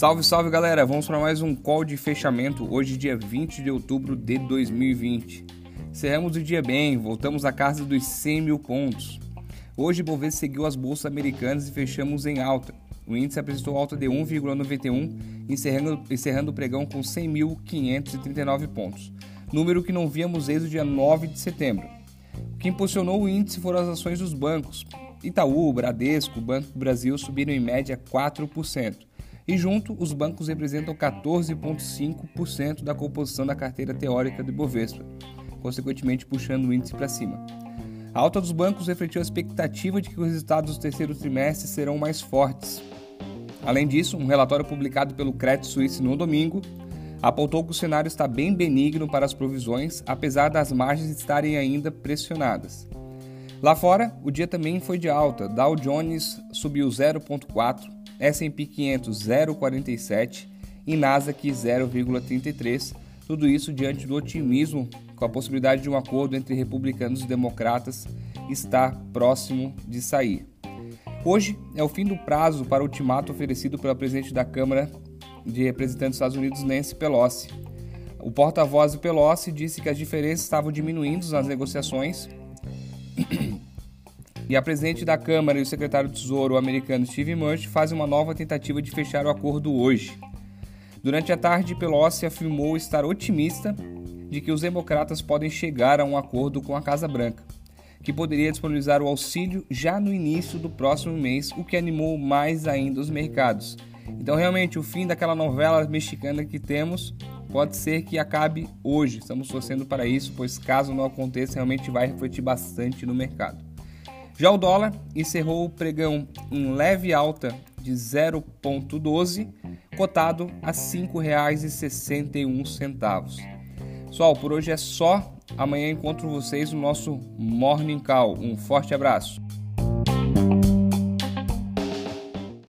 Salve, salve galera! Vamos para mais um call de fechamento, hoje, dia 20 de outubro de 2020. Encerramos o dia bem, voltamos à casa dos 100 mil pontos. Hoje, Bovespa seguiu as bolsas americanas e fechamos em alta. O índice apresentou alta de 1,91, encerrando, encerrando o pregão com 100.539 pontos, número que não víamos desde o dia 9 de setembro. O que impulsionou o índice foram as ações dos bancos. Itaú, Bradesco, Banco do Brasil subiram em média 4% e junto os bancos representam 14,5% da composição da carteira teórica do Ibovespa, consequentemente puxando o índice para cima. A alta dos bancos refletiu a expectativa de que os resultados do terceiro trimestre serão mais fortes. Além disso, um relatório publicado pelo Credit Suisse no domingo apontou que o cenário está bem benigno para as provisões, apesar das margens estarem ainda pressionadas. Lá fora, o dia também foi de alta. Dow Jones subiu 0,4, S&P 500 0,47 e Nasdaq 0,33. Tudo isso diante do otimismo com a possibilidade de um acordo entre republicanos e democratas estar próximo de sair. Hoje é o fim do prazo para o ultimato oferecido pela presidente da Câmara de Representantes dos Estados Unidos, Nancy Pelosi. O porta-voz de Pelosi disse que as diferenças estavam diminuindo nas negociações e a presidente da Câmara e o secretário do Tesouro americano Steve Murch fazem uma nova tentativa de fechar o acordo hoje. Durante a tarde, Pelosi afirmou estar otimista de que os democratas podem chegar a um acordo com a Casa Branca, que poderia disponibilizar o auxílio já no início do próximo mês, o que animou mais ainda os mercados. Então, realmente, o fim daquela novela mexicana que temos pode ser que acabe hoje. Estamos torcendo para isso, pois caso não aconteça, realmente vai refletir bastante no mercado. Já o dólar encerrou o pregão em leve alta de 0,12, cotado a R$ 5,61. Pessoal, por hoje é só. Amanhã encontro vocês no nosso Morning Call. Um forte abraço.